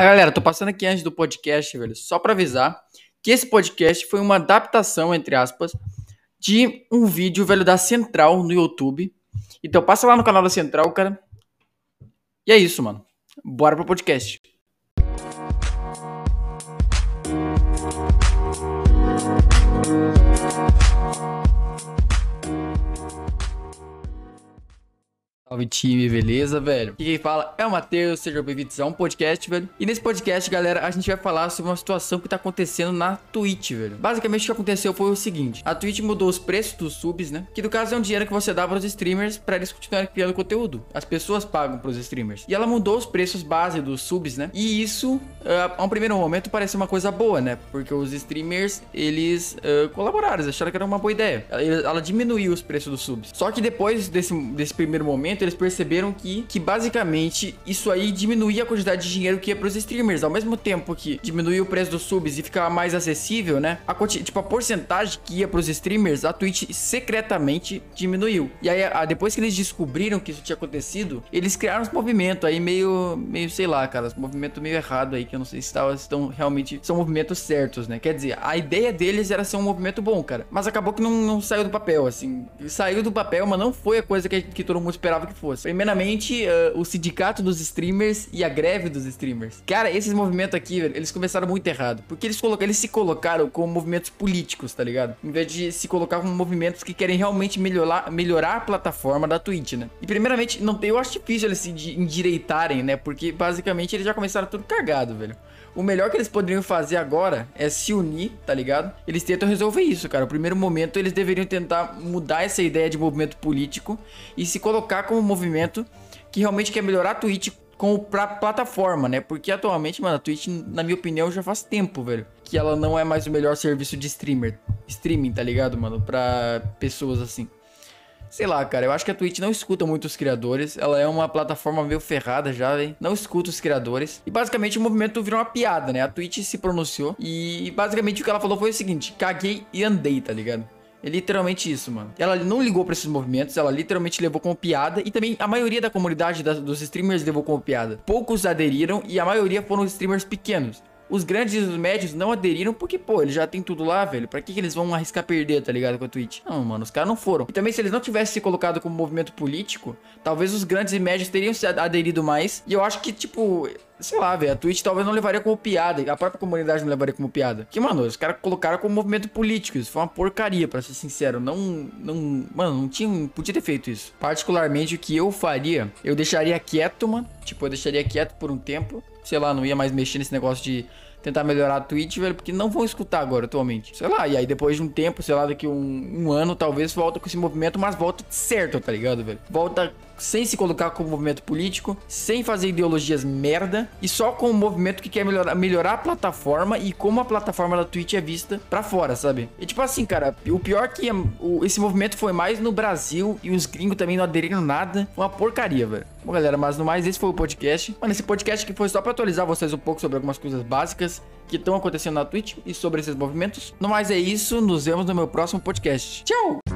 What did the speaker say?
Ah, galera, tô passando aqui antes do podcast, velho, só pra avisar que esse podcast foi uma adaptação, entre aspas, de um vídeo, velho, da Central no YouTube. Então passa lá no canal da Central, cara. E é isso, mano. Bora pro podcast. Salve time, beleza, velho? Quem fala é o Matheus, seja bem-vindos a um podcast, velho. E nesse podcast, galera, a gente vai falar sobre uma situação que tá acontecendo na Twitch, velho. Basicamente, o que aconteceu foi o seguinte: a Twitch mudou os preços dos subs, né? Que no caso é um dinheiro que você dá para os streamers para eles continuarem criando conteúdo. As pessoas pagam pros streamers. E ela mudou os preços base dos subs, né? E isso, uh, a um primeiro momento, pareceu uma coisa boa, né? Porque os streamers, eles uh, colaboraram, eles acharam que era uma boa ideia. Ela, ela diminuiu os preços dos subs. Só que depois desse, desse primeiro momento eles perceberam que, que basicamente isso aí diminuía a quantidade de dinheiro que ia pros streamers. Ao mesmo tempo que diminuía o preço dos subs e ficava mais acessível, né? A, tipo, a porcentagem que ia pros streamers, a Twitch secretamente diminuiu. E aí, a, depois que eles descobriram que isso tinha acontecido, eles criaram uns movimentos aí meio, meio sei lá, cara, um movimento meio errado aí, que eu não sei se estão realmente, são movimentos certos, né? Quer dizer, a ideia deles era ser um movimento bom, cara. Mas acabou que não, não saiu do papel, assim. Saiu do papel, mas não foi a coisa que, que todo mundo esperava que fosse. Primeiramente, uh, o sindicato dos streamers e a greve dos streamers. Cara, esses movimentos aqui, eles começaram muito errado. Porque eles, eles se colocaram como movimentos políticos, tá ligado? Em vez de se colocar como movimentos que querem realmente melhorar, melhorar a plataforma da Twitch, né? E primeiramente, não, eu acho difícil eles se endireitarem, né? Porque basicamente eles já começaram tudo cagado, velho. O melhor que eles poderiam fazer agora é se unir, tá ligado? Eles tentam resolver isso, cara. O primeiro momento eles deveriam tentar mudar essa ideia de movimento político e se colocar como um movimento que realmente quer melhorar a Twitch com pra plataforma, né? Porque atualmente, mano, a Twitch, na minha opinião, já faz tempo, velho, que ela não é mais o melhor serviço de streamer, streaming, tá ligado, mano, para pessoas assim. Sei lá, cara, eu acho que a Twitch não escuta muito os criadores. Ela é uma plataforma meio ferrada já, hein? Não escuta os criadores. E basicamente o movimento virou uma piada, né? A Twitch se pronunciou e basicamente o que ela falou foi o seguinte: caguei e andei, tá ligado? É literalmente isso, mano. Ela não ligou para esses movimentos, ela literalmente levou como piada. E também a maioria da comunidade da, dos streamers levou como piada. Poucos aderiram e a maioria foram streamers pequenos. Os grandes e os médios não aderiram porque, pô, eles já tem tudo lá, velho. Pra que, que eles vão arriscar perder, tá ligado, com a Twitch? Não, mano, os caras não foram. E também, se eles não tivessem se colocado como movimento político, talvez os grandes e médios teriam se aderido mais. E eu acho que, tipo, sei lá, velho, a Twitch talvez não levaria como piada, a própria comunidade não levaria como piada. Que, mano, os caras colocaram como movimento político, isso foi uma porcaria, para ser sincero. Não, não, mano, não tinha, podia ter feito isso. Particularmente o que eu faria, eu deixaria quieto, mano, tipo, eu deixaria quieto por um tempo, sei lá, não ia mais mexer nesse negócio de tentar melhorar a Twitch, velho, porque não vão escutar agora atualmente. Sei lá, e aí depois de um tempo, sei lá, daqui um, um ano, talvez volta com esse movimento, mas volta certo, tá ligado, velho? Volta sem se colocar como movimento político, sem fazer ideologias merda e só com um movimento que quer melhorar, melhorar a plataforma e como a plataforma da Twitch é vista pra fora, sabe? E tipo assim, cara, o pior que é, o, esse movimento foi mais no Brasil e os gringos também não aderiram nada. Foi uma porcaria, velho. Bom, galera, mas no mais, esse foi o podcast. Mano, esse podcast aqui foi só pra atualizar vocês um pouco sobre algumas coisas básicas que estão acontecendo na Twitch e sobre esses movimentos. No mais, é isso. Nos vemos no meu próximo podcast. Tchau!